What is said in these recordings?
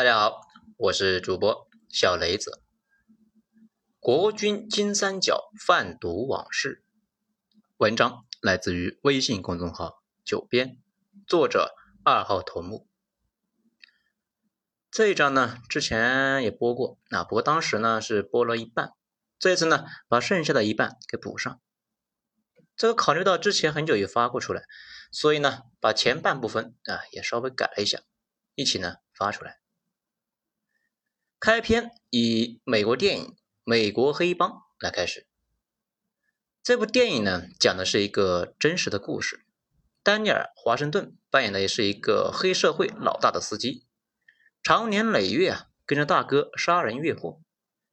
大家好，我是主播小雷子。国军金三角贩毒往事，文章来自于微信公众号“九编”，作者二号头目。这一章呢，之前也播过，那不过当时呢是播了一半，这次呢把剩下的一半给补上。这个考虑到之前很久也发过出来，所以呢把前半部分啊也稍微改了一下，一起呢发出来。开篇以美国电影《美国黑帮》来开始。这部电影呢，讲的是一个真实的故事。丹尼尔·华盛顿扮演的也是一个黑社会老大的司机，长年累月啊跟着大哥杀人越货，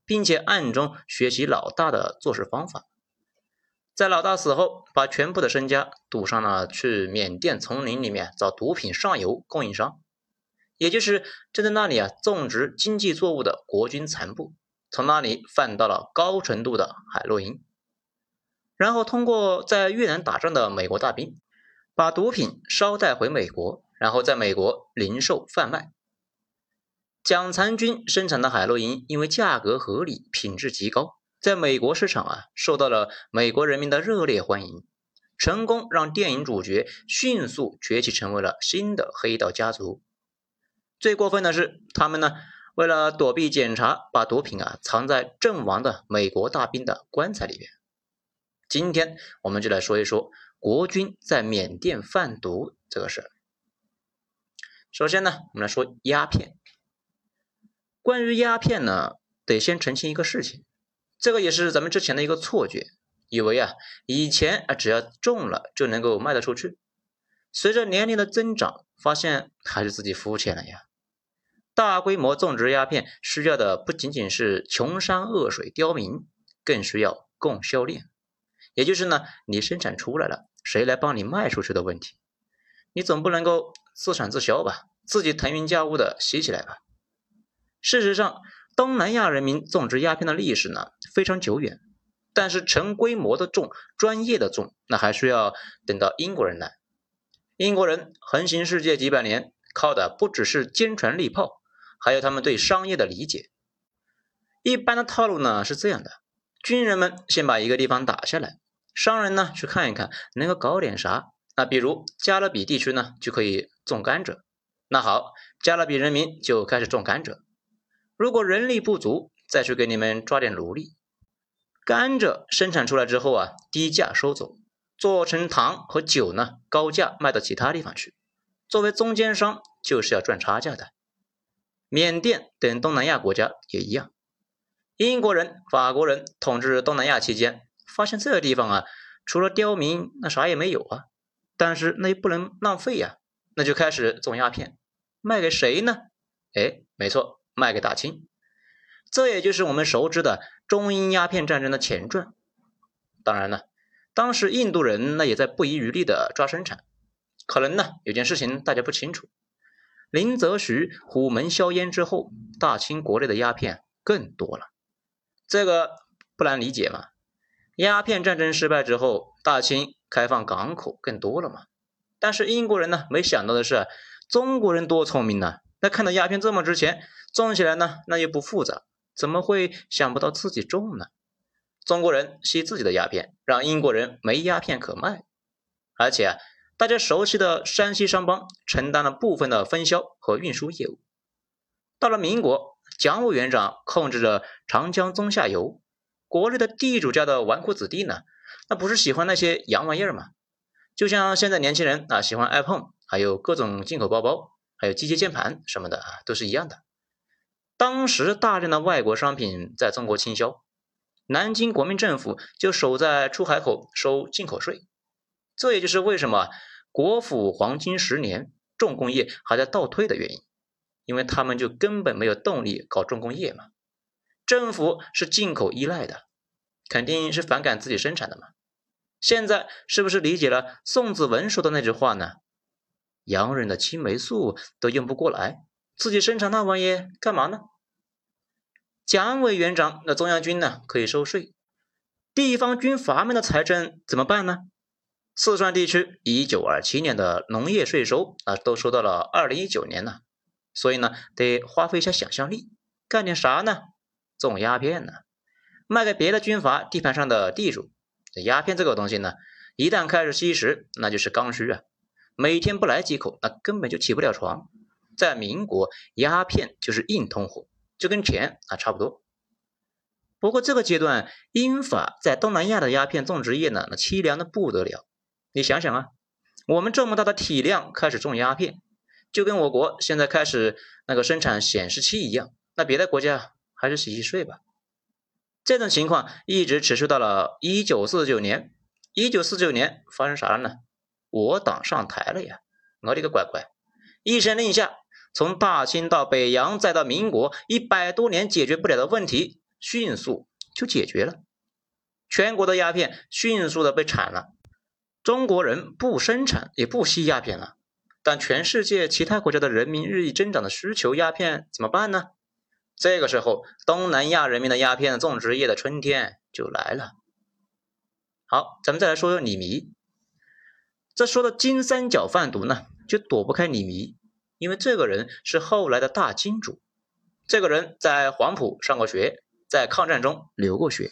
并且暗中学习老大的做事方法。在老大死后，把全部的身家赌上了去缅甸丛林里面找毒品上游供应商。也就是正在那里啊种植经济作物的国军残部，从那里贩到了高纯度的海洛因，然后通过在越南打仗的美国大兵，把毒品捎带回美国，然后在美国零售贩卖。蒋残军生产的海洛因因为价格合理、品质极高，在美国市场啊受到了美国人民的热烈欢迎，成功让电影主角迅速崛起成为了新的黑道家族。最过分的是，他们呢为了躲避检查，把毒品啊藏在阵亡的美国大兵的棺材里边。今天我们就来说一说国军在缅甸贩毒这个事儿。首先呢，我们来说鸦片。关于鸦片呢，得先澄清一个事情，这个也是咱们之前的一个错觉，以为啊以前啊只要种了就能够卖得出去。随着年龄的增长，发现还是自己肤浅了呀。大规模种植鸦片需要的不仅仅是穷山恶水刁民，更需要供销链，也就是呢，你生产出来了，谁来帮你卖出去的问题？你总不能够自产自销吧，自己腾云驾雾的吸起来吧？事实上，东南亚人民种植鸦片的历史呢非常久远，但是成规模的种、专业的种，那还需要等到英国人来。英国人横行世界几百年，靠的不只是坚船利炮。还有他们对商业的理解，一般的套路呢是这样的：军人们先把一个地方打下来，商人呢去看一看能够搞点啥。那比如加勒比地区呢就可以种甘蔗，那好，加勒比人民就开始种甘蔗。如果人力不足，再去给你们抓点奴隶。甘蔗生产出来之后啊，低价收走，做成糖和酒呢，高价卖到其他地方去。作为中间商，就是要赚差价的。缅甸等东南亚国家也一样。英国人、法国人统治东南亚期间，发现这个地方啊，除了刁民，那啥也没有啊。但是那也不能浪费呀，那就开始种鸦片，卖给谁呢？哎，没错，卖给大清。这也就是我们熟知的中英鸦片战争的前传。当然了，当时印度人那也在不遗余力的抓生产。可能呢，有件事情大家不清楚。林则徐虎门销烟之后，大清国内的鸦片更多了，这个不难理解嘛。鸦片战争失败之后，大清开放港口更多了嘛。但是英国人呢，没想到的是，中国人多聪明呢。那看到鸦片这么值钱，种起来呢，那又不复杂，怎么会想不到自己种呢？中国人吸自己的鸦片，让英国人没鸦片可卖，而且。大家熟悉的山西商帮承担了部分的分销和运输业务。到了民国，蒋委员长控制着长江中下游，国内的地主家的纨绔子弟呢，那不是喜欢那些洋玩意儿吗？就像现在年轻人啊喜欢 iPhone，还有各种进口包包，还有机械键盘什么的啊，都是一样的。当时大量的外国商品在中国倾销，南京国民政府就守在出海口收进口税。这也就是为什么国府黄金十年重工业还在倒退的原因，因为他们就根本没有动力搞重工业嘛。政府是进口依赖的，肯定是反感自己生产的嘛。现在是不是理解了宋子文说的那句话呢？洋人的青霉素都用不过来，自己生产那玩意干嘛呢？蒋委员长，那中央军呢可以收税，地方军阀们的财政怎么办呢？四川地区一九二七年的农业税收啊，都收到了二零一九年呢。所以呢，得花费一下想象力，干点啥呢？种鸦片呢，卖给别的军阀地盘上的地主。这鸦片这个东西呢，一旦开始吸食，那就是刚需啊，每天不来几口，那根本就起不了床。在民国，鸦片就是硬通货，就跟钱啊差不多。不过这个阶段，英法在东南亚的鸦片种植业呢，那凄凉的不得了。你想想啊，我们这么大的体量开始种鸦片，就跟我国现在开始那个生产显示器一样，那别的国家还是洗洗睡吧。这种情况一直持续到了一九四九年。一九四九年发生啥了呢？我党上台了呀！我的个乖乖，一声令下。从大清到北洋，再到民国，一百多年解决不了的问题，迅速就解决了。全国的鸦片迅速的被铲了，中国人不生产也不吸鸦片了。但全世界其他国家的人民日益增长的需求鸦片怎么办呢？这个时候，东南亚人民的鸦片种植业的春天就来了。好，咱们再来说说李弥。这说到金三角贩毒呢，就躲不开李弥。因为这个人是后来的大金主，这个人在黄埔上过学，在抗战中流过血，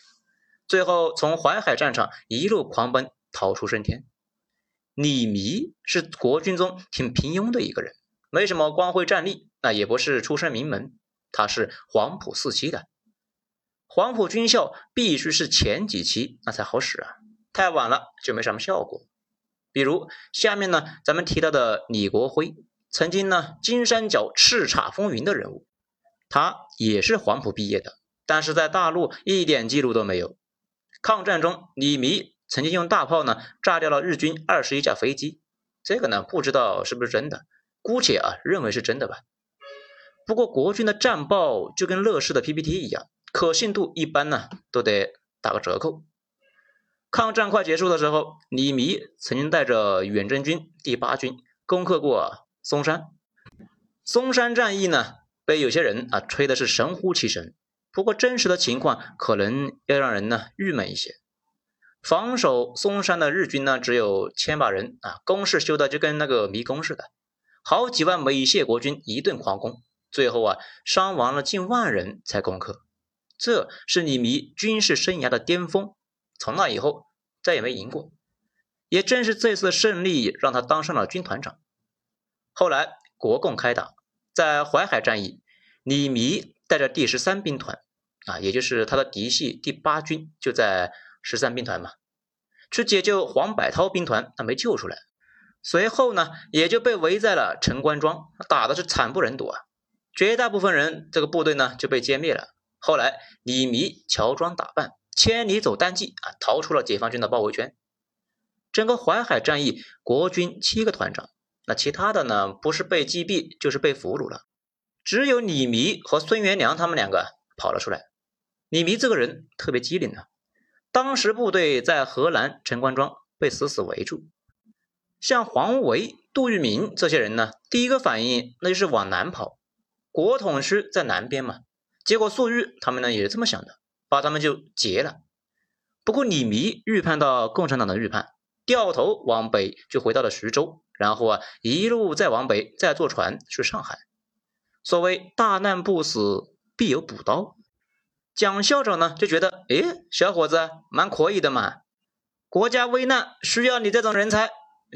最后从淮海战场一路狂奔逃出升天。李弥是国军中挺平庸的一个人，没什么光辉战力，那也不是出身名门，他是黄埔四期的。黄埔军校必须是前几期那才好使啊，太晚了就没什么效果。比如下面呢，咱们提到的李国辉。曾经呢，金三角叱咤风云的人物，他也是黄埔毕业的，但是在大陆一点记录都没有。抗战中，李弥曾经用大炮呢炸掉了日军二十一架飞机，这个呢不知道是不是真的，姑且啊认为是真的吧。不过国军的战报就跟乐视的 PPT 一样，可信度一般呢都得打个折扣。抗战快结束的时候，李弥曾经带着远征军第八军攻克过。松山，松山战役呢，被有些人啊吹的是神乎其神。不过真实的情况可能要让人呢郁闷一些。防守松山的日军呢只有千把人啊，工事修的就跟那个迷宫似的，好几万美械国军一顿狂攻，最后啊伤亡了近万人才攻克。这是李弥军事生涯的巅峰，从那以后再也没赢过。也正是这次胜利让他当上了军团长。后来国共开打，在淮海战役，李弥带着第十三兵团，啊，也就是他的嫡系第八军，就在十三兵团嘛，去解救黄百韬兵团，他没救出来。随后呢，也就被围在了陈官庄，打的是惨不忍睹啊，绝大部分人这个部队呢就被歼灭了。后来李弥乔装打扮，千里走单骑啊，逃出了解放军的包围圈。整个淮海战役，国军七个团长。那其他的呢？不是被击毙，就是被俘虏了。只有李弥和孙元良他们两个跑了出来。李弥这个人特别机灵啊。当时部队在河南陈官庄被死死围住，像黄维、杜聿明这些人呢，第一个反应那就是往南跑。国统区在南边嘛。结果粟裕他们呢也是这么想的，把他们就劫了。不过李弥预判到共产党的预判，掉头往北就回到了徐州。然后啊，一路再往北，再坐船去上海。所谓大难不死，必有补刀。蒋校长呢就觉得，哎，小伙子蛮可以的嘛，国家危难需要你这种人才，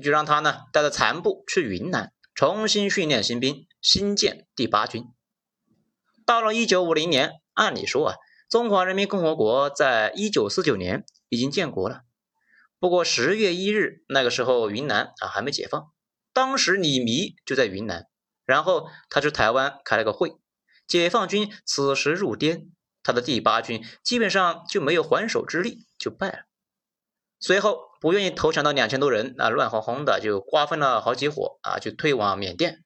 就让他呢带着残部去云南重新训练新兵，新建第八军。到了一九五零年，按理说啊，中华人民共和国在一九四九年已经建国了。不过十月一日那个时候，云南啊还没解放，当时李弥就在云南，然后他去台湾开了个会，解放军此时入滇，他的第八军基本上就没有还手之力，就败了。随后不愿意投降的两千多人啊，乱哄哄的就瓜分了好几伙啊，就退往缅甸。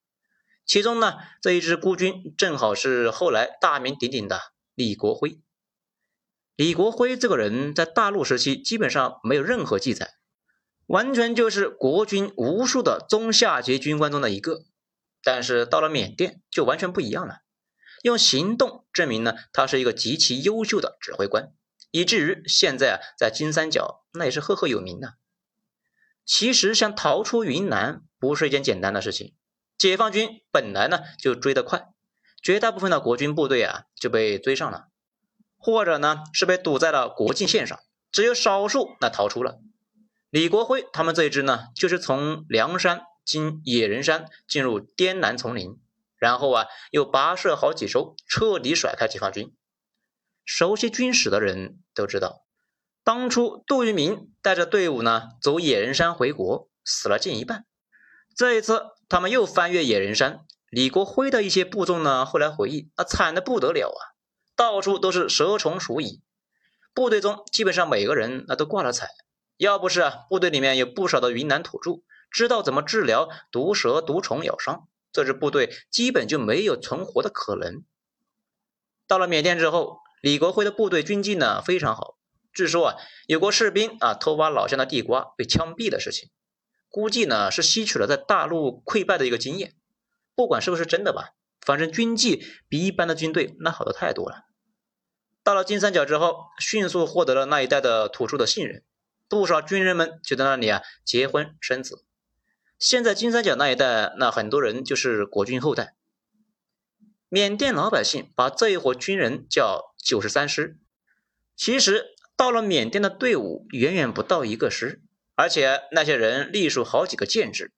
其中呢，这一支孤军正好是后来大名鼎鼎的李国辉。李国辉这个人，在大陆时期基本上没有任何记载，完全就是国军无数的中下级军官中的一个。但是到了缅甸就完全不一样了，用行动证明呢，他是一个极其优秀的指挥官，以至于现在啊，在金三角那也是赫赫有名的。其实想逃出云南不是一件简单的事情，解放军本来呢就追得快，绝大部分的国军部队啊就被追上了，或者呢是被堵在了国境线上，只有少数那逃出了。李国辉他们这一支呢，就是从梁山经野人山进入滇南丛林，然后啊又跋涉好几周，彻底甩开解放军。熟悉军史的人都知道，当初杜聿明带着队伍呢走野人山回国，死了近一半。这一次他们又翻越野人山，李国辉的一些部众呢后来回忆，那惨的不得了啊，到处都是蛇虫鼠蚁，部队中基本上每个人那都挂了彩。要不是啊，部队里面有不少的云南土著，知道怎么治疗毒蛇毒虫咬伤，这支部队基本就没有存活的可能。到了缅甸之后，李国辉的部队军纪呢非常好，据说啊，有过士兵啊偷挖老乡的地瓜被枪毙的事情，估计呢是吸取了在大陆溃败的一个经验。不管是不是真的吧，反正军纪比一般的军队那好的太多了。到了金三角之后，迅速获得了那一带的土著的信任。不少军人们就在那里啊结婚生子。现在金三角那一带，那很多人就是国军后代。缅甸老百姓把这一伙军人叫九十三师。其实到了缅甸的队伍远远不到一个师，而且那些人隶属好几个建制，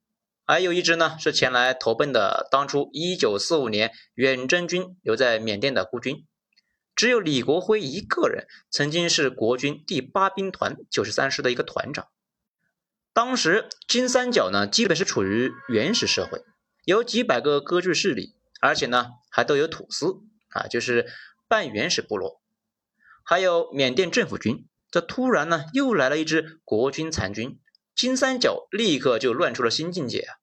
还有一支呢是前来投奔的当初一九四五年远征军留在缅甸的孤军。只有李国辉一个人曾经是国军第八兵团九十三师的一个团长。当时金三角呢，基本是处于原始社会，有几百个割据势力，而且呢还都有土司啊，就是半原始部落。还有缅甸政府军，这突然呢又来了一支国军残军，金三角立刻就乱出了新境界啊！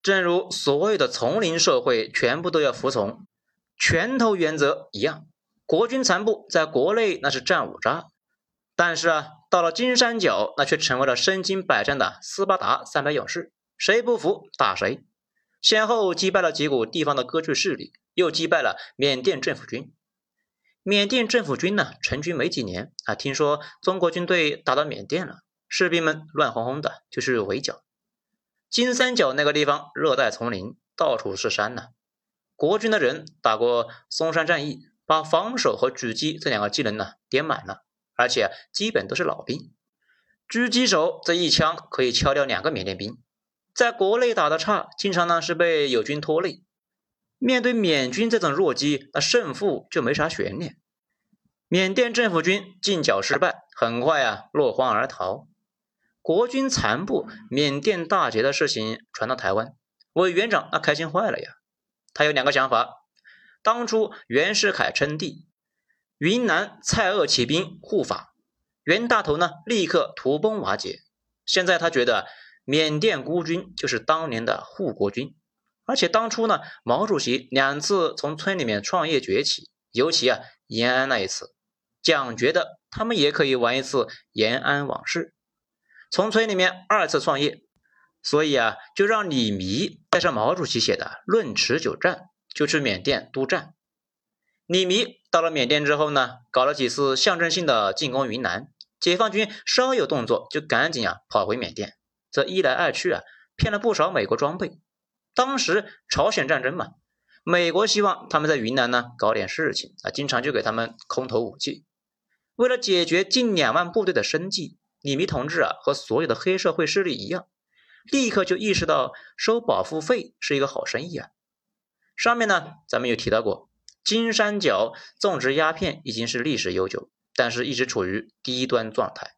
正如所有的丛林社会全部都要服从拳头原则一样。国军残部在国内那是战五渣，但是啊，到了金三角，那却成为了身经百战的斯巴达三百勇士，谁不服打谁。先后击败了几股地方的割据势力，又击败了缅甸政府军。缅甸政府军呢，成军没几年啊，听说中国军队打到缅甸了，士兵们乱哄哄的，就是围剿。金三角那个地方热带丛林，到处是山呢，国军的人打过松山战役。把防守和狙击这两个技能呢点满了，而且基本都是老兵。狙击手这一枪可以敲掉两个缅甸兵。在国内打的差，经常呢是被友军拖累。面对缅军这种弱鸡，那胜负就没啥悬念。缅甸政府军进剿失败，很快啊落荒而逃。国军残部缅甸大捷的事情传到台湾，委员长那开心坏了呀。他有两个想法。当初袁世凯称帝，云南蔡锷起兵护法，袁大头呢立刻土崩瓦解。现在他觉得缅甸孤军就是当年的护国军，而且当初呢毛主席两次从村里面创业崛起，尤其啊延安那一次，蒋觉得他们也可以玩一次延安往事，从村里面二次创业，所以啊就让李弥带上毛主席写的《论持久战》。就去缅甸督战。李弥到了缅甸之后呢，搞了几次象征性的进攻云南，解放军稍有动作就赶紧啊跑回缅甸。这一来二去啊，骗了不少美国装备。当时朝鲜战争嘛，美国希望他们在云南呢搞点事情啊，经常就给他们空投武器。为了解决近两万部队的生计，李弥同志啊和所有的黑社会势力一样，立刻就意识到收保护费是一个好生意啊。上面呢，咱们有提到过，金三角种植鸦片已经是历史悠久，但是一直处于低端状态。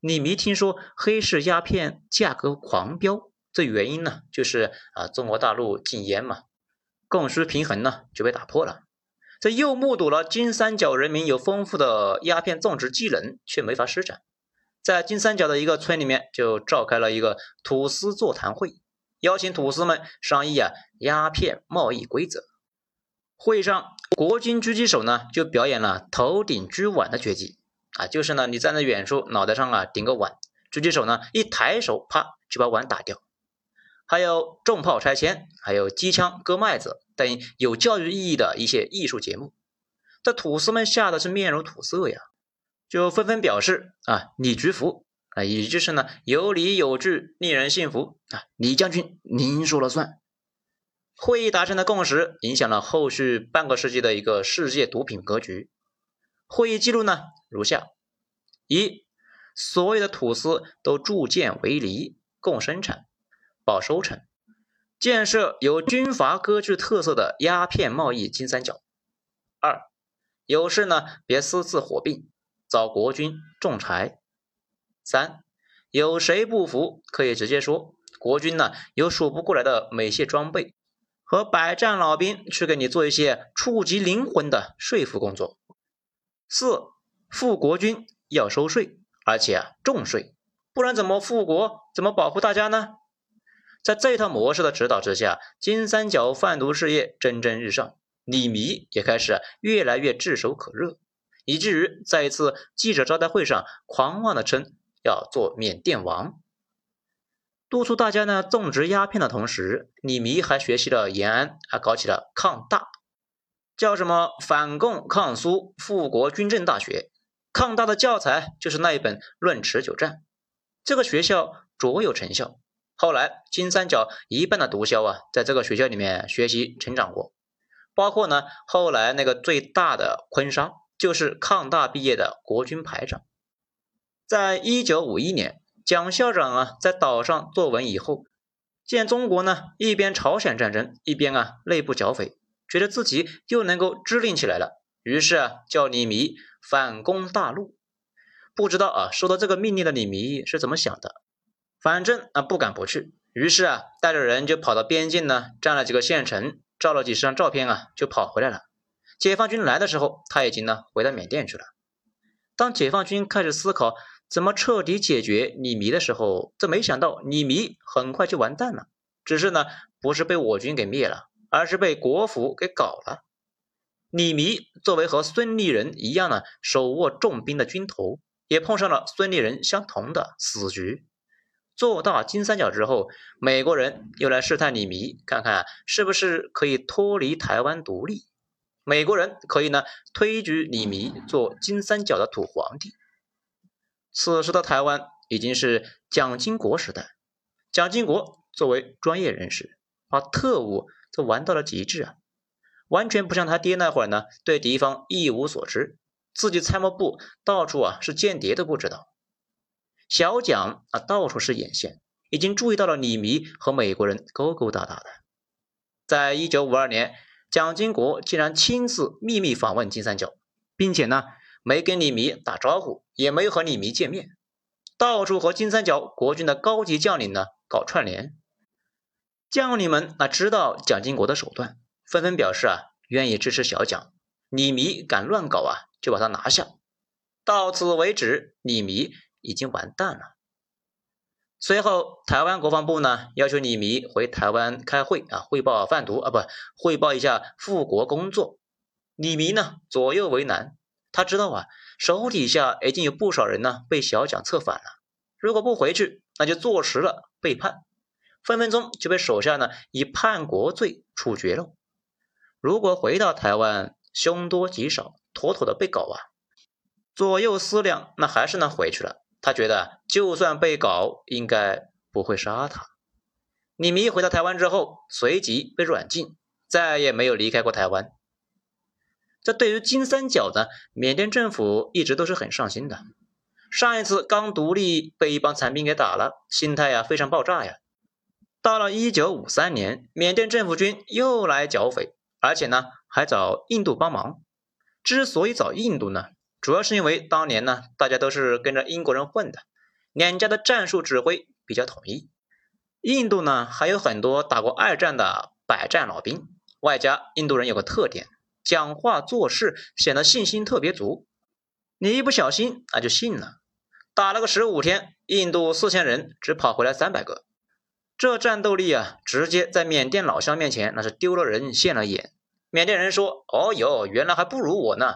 你没听说黑市鸦片价格狂飙？这原因呢，就是啊，中国大陆禁烟嘛，供需平衡呢就被打破了。这又目睹了金三角人民有丰富的鸦片种植技能，却没法施展。在金三角的一个村里面，就召开了一个土司座谈会。邀请土司们商议啊鸦片贸易规则。会上，国军狙击手呢就表演了头顶狙碗的绝技啊，就是呢你站在远处，脑袋上啊顶个碗，狙击手呢一抬手，啪就把碗打掉。还有重炮拆迁，还有机枪割麦子等有教育意义的一些艺术节目。这土司们吓得是面如土色呀，就纷纷表示啊你局服。啊，也就是呢，有理有据，令人信服啊！李将军，您说了算。会议达成的共识影响了后续半个世纪的一个世界毒品格局。会议记录呢如下：一，所有的土司都铸剑为犁，共生产，保收成，建设有军阀割据特色的鸦片贸易金三角。二，有事呢别私自火并，找国军仲裁。三，有谁不服可以直接说，国军呢有数不过来的美械装备。和百战老兵去给你做一些触及灵魂的说服工作。四，富国军要收税，而且啊重税，不然怎么富国？怎么保护大家呢？在这套模式的指导之下，金三角贩毒事业蒸蒸日上，李弥也开始越来越炙手可热，以至于在一次记者招待会上，狂妄的称要做缅甸王。督促大家呢种植鸦片的同时，李弥还学习了延安，还搞起了抗大，叫什么反共抗苏富国军政大学。抗大的教材就是那一本《论持久战》，这个学校卓有成效。后来金三角一半的毒枭啊，在这个学校里面学习成长过，包括呢后来那个最大的坤商，就是抗大毕业的国军排长，在一九五一年。蒋校长啊，在岛上坐稳以后，见中国呢一边朝鲜战争，一边啊内部剿匪，觉得自己又能够支令起来了，于是啊叫李弥反攻大陆。不知道啊收到这个命令的李弥是怎么想的，反正啊不敢不去，于是啊带着人就跑到边境呢，占了几个县城，照了几十张照片啊，就跑回来了。解放军来的时候，他已经呢回到缅甸去了。当解放军开始思考。怎么彻底解决李弥的时候，这没想到李弥很快就完蛋了。只是呢，不是被我军给灭了，而是被国府给搞了。李弥作为和孙立人一样呢，手握重兵的军头，也碰上了孙立人相同的死局。做大金三角之后，美国人又来试探李弥，看看是不是可以脱离台湾独立。美国人可以呢推举李弥做金三角的土皇帝。此时的台湾已经是蒋经国时代，蒋经国作为专业人士，把特务都玩到了极致啊，完全不像他爹那会儿呢，对敌方一无所知，自己参谋部到处啊是间谍都不知道。小蒋啊到处是眼线，已经注意到了李弥和美国人勾勾搭搭的。在一九五二年，蒋经国竟然亲自秘密访问金三角，并且呢。没跟李弥打招呼，也没有和李弥见面，到处和金三角国军的高级将领呢搞串联。将领们啊知道蒋经国的手段，纷纷表示啊愿意支持小蒋。李弥敢乱搞啊，就把他拿下。到此为止，李弥已经完蛋了。随后，台湾国防部呢要求李弥回台湾开会啊，汇报贩毒啊，不汇报一下复国工作。李弥呢左右为难。他知道啊，手底下已经有不少人呢被小蒋策反了。如果不回去，那就坐实了背叛，分分钟就被手下呢以叛国罪处决了。如果回到台湾，凶多吉少，妥妥的被搞啊！左右思量，那还是呢回去了。他觉得就算被搞，应该不会杀他。李弥回到台湾之后，随即被软禁，再也没有离开过台湾。这对于金三角呢，缅甸政府一直都是很上心的。上一次刚独立被一帮残兵给打了，心态呀非常爆炸呀。到了一九五三年，缅甸政府军又来剿匪，而且呢还找印度帮忙。之所以找印度呢，主要是因为当年呢大家都是跟着英国人混的，两家的战术指挥比较统一。印度呢还有很多打过二战的百战老兵，外加印度人有个特点。讲话做事显得信心特别足，你一不小心那就信了。打了个十五天，印度四千人只跑回来三百个，这战斗力啊，直接在缅甸老乡面前那是丢了人现了眼。缅甸人说：“哦哟，原来还不如我呢。”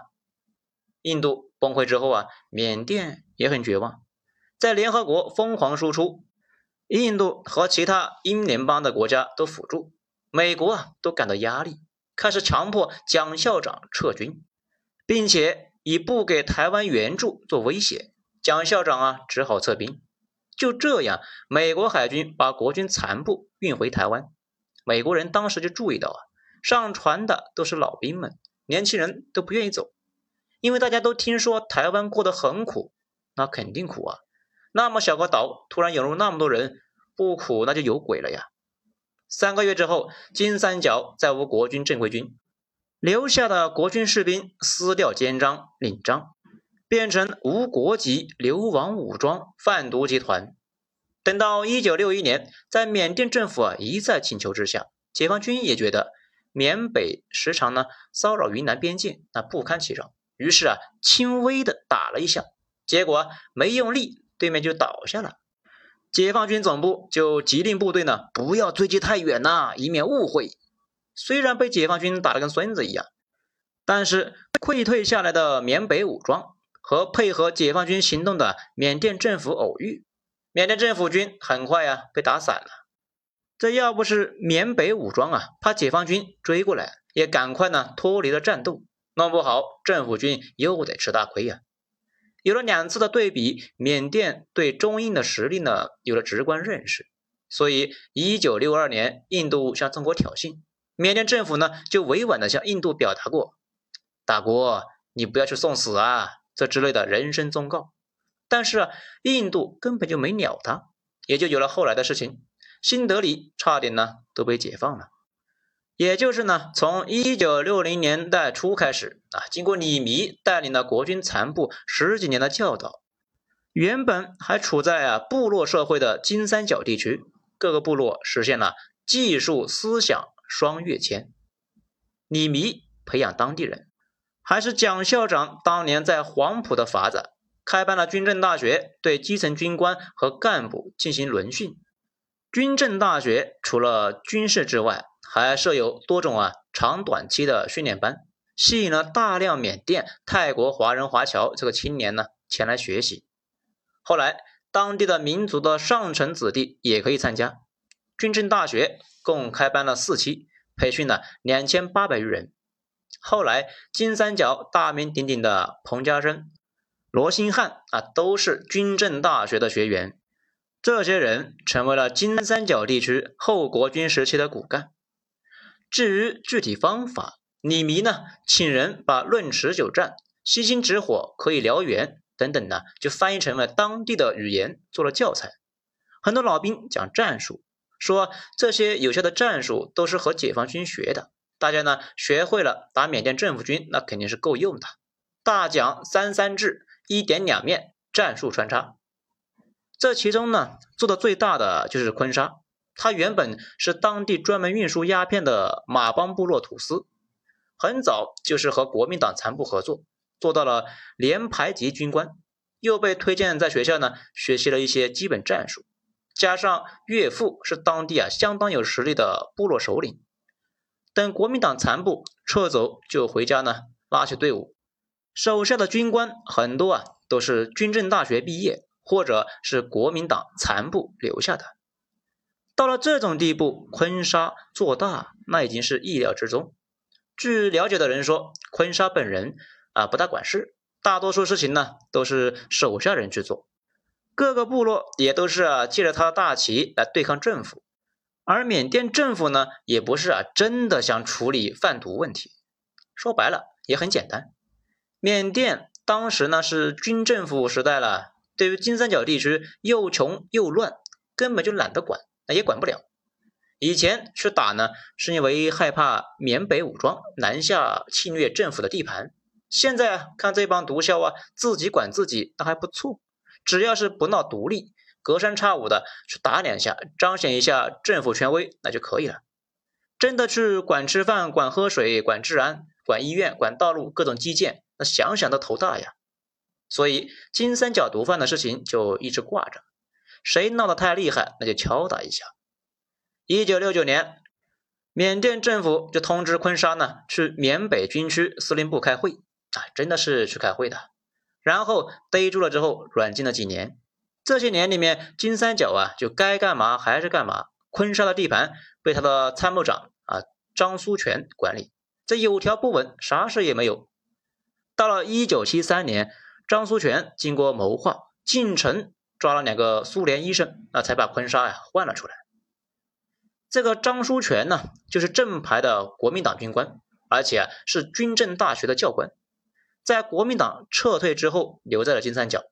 印度崩溃之后啊，缅甸也很绝望，在联合国疯狂输出，印度和其他英联邦的国家都辅助，美国啊都感到压力。开始强迫蒋校长撤军，并且以不给台湾援助做威胁，蒋校长啊只好撤兵。就这样，美国海军把国军残部运回台湾。美国人当时就注意到啊，上船的都是老兵们，年轻人都不愿意走，因为大家都听说台湾过得很苦，那肯定苦啊。那么小个岛突然涌入那么多人，不苦那就有鬼了呀。三个月之后，金三角再无国军正规军，留下的国军士兵撕掉肩章领章，变成无国籍流亡武装贩毒集团。等到一九六一年，在缅甸政府啊一再请求之下，解放军也觉得缅北时常呢骚扰云南边境，那不堪其扰，于是啊轻微的打了一下，结果没用力，对面就倒下了。解放军总部就急令部队呢不要追击太远呐，以免误会。虽然被解放军打得跟孙子一样，但是溃退下来的缅北武装和配合解放军行动的缅甸政府偶遇，缅甸政府军很快呀被打散了。这要不是缅北武装啊怕解放军追过来，也赶快呢脱离了战斗，弄不好政府军又得吃大亏呀。有了两次的对比，缅甸对中印的实力呢有了直观认识。所以，一九六二年，印度向中国挑衅，缅甸政府呢就委婉的向印度表达过：“大国，你不要去送死啊！”这之类的人生忠告。但是啊，印度根本就没鸟他，也就有了后来的事情。新德里差点呢都被解放了。也就是呢，从一九六零年代初开始啊，经过李弥带领的国军残部十几年的教导，原本还处在啊部落社会的金三角地区，各个部落实现了技术思想双跃迁。李弥培养当地人，还是蒋校长当年在黄埔的法子，开办了军政大学，对基层军官和干部进行轮训。军政大学除了军事之外，还设有多种啊长短期的训练班，吸引了大量缅甸、泰国华人华侨这个青年呢前来学习。后来，当地的民族的上层子弟也可以参加。军政大学共开班了四期，培训了两千八百余人。后来，金三角大名鼎鼎的彭家声、罗兴汉啊，都是军政大学的学员。这些人成为了金三角地区后国军时期的骨干。至于具体方法，李弥呢，请人把“论持久战”“星星之火可以燎原”等等呢，就翻译成了当地的语言，做了教材。很多老兵讲战术，说这些有效的战术都是和解放军学的。大家呢学会了打缅甸政府军，那肯定是够用的。大讲三三制，一点两面，战术穿插。这其中呢，做的最大的就是坤沙。他原本是当地专门运输鸦片的马帮部落土司，很早就是和国民党残部合作，做到了连排级军官，又被推荐在学校呢学习了一些基本战术，加上岳父是当地啊相当有实力的部落首领，等国民党残部撤走就回家呢拉起队伍，手下的军官很多啊都是军政大学毕业或者是国民党残部留下的。到了这种地步，坤沙做大那已经是意料之中。据了解的人说，坤沙本人啊不大管事，大多数事情呢都是手下人去做。各个部落也都是啊借着他的大旗来对抗政府，而缅甸政府呢也不是啊真的想处理贩毒问题。说白了也很简单，缅甸当时呢是军政府时代了，对于金三角地区又穷又乱，根本就懒得管。那也管不了。以前去打呢，是因为害怕缅北武装南下侵略政府的地盘。现在，看这帮毒枭啊，自己管自己，那还不错。只要是不闹独立，隔三差五的去打两下，彰显一下政府权威，那就可以了。真的去管吃饭、管喝水、管治安、管医院、管道路、各种基建，那想想都头大呀。所以金三角毒贩的事情就一直挂着。谁闹得太厉害，那就敲打一下。一九六九年，缅甸政府就通知昆沙呢，去缅北军区司令部开会啊，真的是去开会的。然后逮住了之后，软禁了几年。这些年里面，金三角啊，就该干嘛还是干嘛。昆沙的地盘被他的参谋长啊张苏全管理，这有条不紊，啥事也没有。到了一九七三年，张苏全经过谋划进城。抓了两个苏联医生，那才把坤沙呀换了出来。这个张书全呢，就是正牌的国民党军官，而且啊是军政大学的教官，在国民党撤退之后，留在了金三角，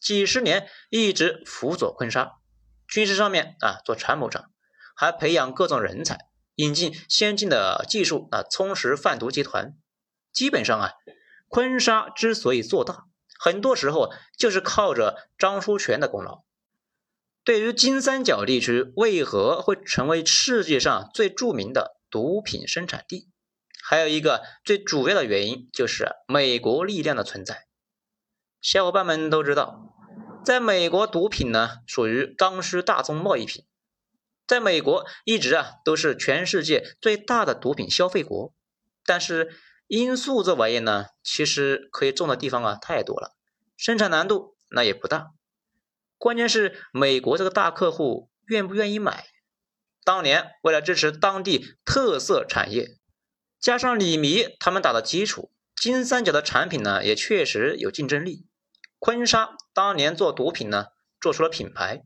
几十年一直辅佐坤沙，军事上面啊做参谋长，还培养各种人才，引进先进的技术啊，充实贩毒集团。基本上啊，坤沙之所以做大，很多时候就是靠着张书全的功劳。对于金三角地区为何会成为世界上最著名的毒品生产地，还有一个最主要的原因就是美国力量的存在。小伙伴们都知道，在美国毒品呢属于刚需大宗贸易品，在美国一直啊都是全世界最大的毒品消费国。但是罂粟这玩意呢，其实可以种的地方啊太多了，生产难度那也不大。关键是美国这个大客户愿不愿意买？当年为了支持当地特色产业，加上李迷他们打的基础，金三角的产品呢也确实有竞争力。坤沙当年做毒品呢，做出了品牌，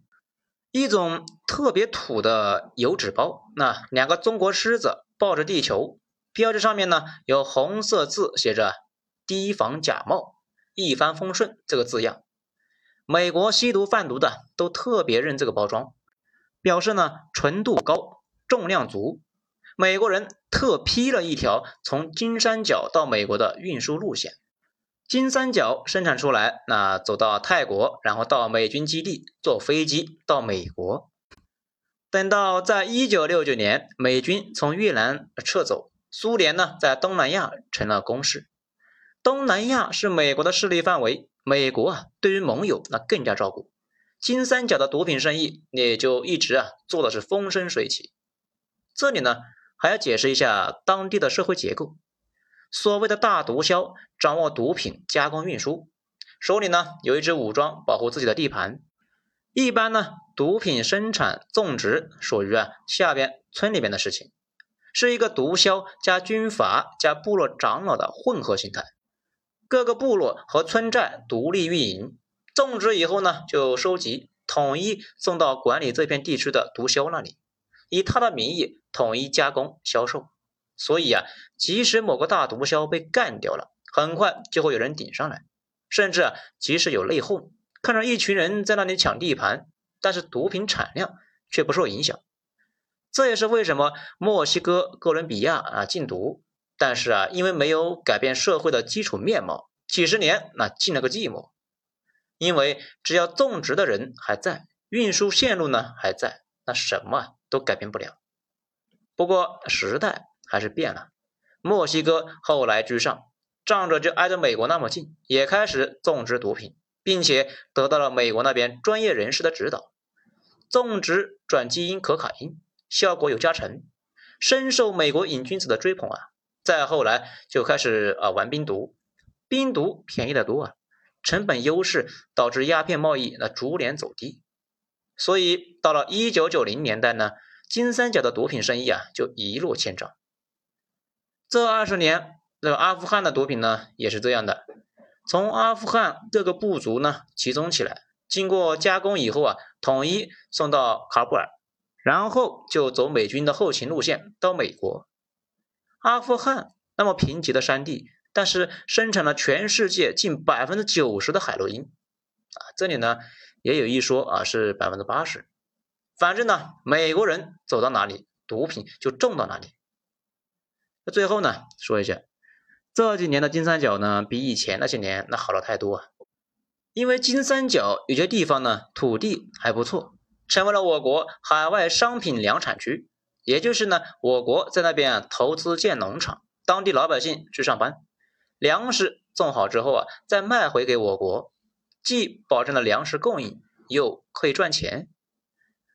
一种特别土的油纸包，那两个中国狮子抱着地球，标志上面呢有红色字写着“提防假冒，一帆风顺”这个字样。美国吸毒贩毒的都特别认这个包装，表示呢纯度高，重量足。美国人特批了一条从金三角到美国的运输路线，金三角生产出来，那走到泰国，然后到美军基地，坐飞机到美国。等到在一九六九年美军从越南撤走，苏联呢在东南亚成了攻势，东南亚是美国的势力范围。美国啊，对于盟友那更加照顾，金三角的毒品生意也就一直啊做的是风生水起。这里呢还要解释一下当地的社会结构。所谓的大毒枭掌握毒品加工运输，手里呢有一支武装保护自己的地盘。一般呢，毒品生产种植属于啊下边村里边的事情，是一个毒枭加军阀加部落长老的混合形态。各个部落和村寨独立运营，种植以后呢，就收集，统一送到管理这片地区的毒枭那里，以他的名义统一加工销售。所以啊，即使某个大毒枭被干掉了，很快就会有人顶上来。甚至啊，即使有内讧，看着一群人在那里抢地盘，但是毒品产量却不受影响。这也是为什么墨西哥哥伦比亚啊禁毒。但是啊，因为没有改变社会的基础面貌，几十年那禁了个寂寞。因为只要种植的人还在，运输线路呢还在，那什么都改变不了。不过时代还是变了，墨西哥后来居上，仗着就挨着美国那么近，也开始种植毒品，并且得到了美国那边专业人士的指导，种植转基因可卡因，效果有加成，深受美国瘾君子的追捧啊。再后来就开始啊玩冰毒，冰毒便宜的多啊，成本优势导致鸦片贸易那逐年走低，所以到了一九九零年代呢，金三角的毒品生意啊就一落千丈。这二十年，这个阿富汗的毒品呢也是这样的，从阿富汗各个部族呢集中起来，经过加工以后啊，统一送到喀布尔，然后就走美军的后勤路线到美国。阿富汗那么贫瘠的山地，但是生产了全世界近百分之九十的海洛因，啊，这里呢也有一说啊是百分之八十，反正呢美国人走到哪里，毒品就种到哪里。那最后呢说一下，这几年的金三角呢比以前那些年那好了太多啊，因为金三角有些地方呢土地还不错，成为了我国海外商品粮产区。也就是呢，我国在那边投资建农场，当地老百姓去上班，粮食种好之后啊，再卖回给我国，既保证了粮食供应，又可以赚钱。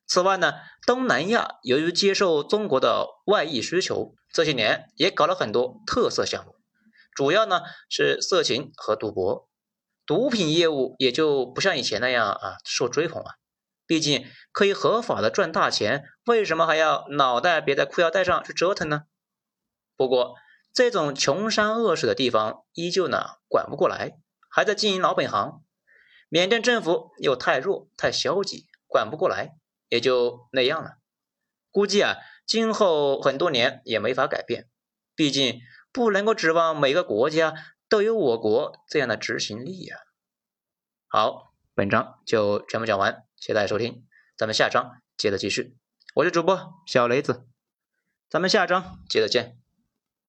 此外呢，东南亚由于接受中国的外溢需求，这些年也搞了很多特色项目，主要呢是色情和赌博，毒品业务也就不像以前那样啊受追捧啊。毕竟可以合法的赚大钱，为什么还要脑袋别在裤腰带上去折腾呢？不过这种穷山恶水的地方，依旧呢管不过来，还在经营老本行。缅甸政府又太弱太消极，管不过来，也就那样了。估计啊，今后很多年也没法改变。毕竟不能够指望每个国家都有我国这样的执行力呀。好，本章就全部讲完，谢谢大家收听，咱们下章接着继续。我是主播小雷子，咱们下章接着见。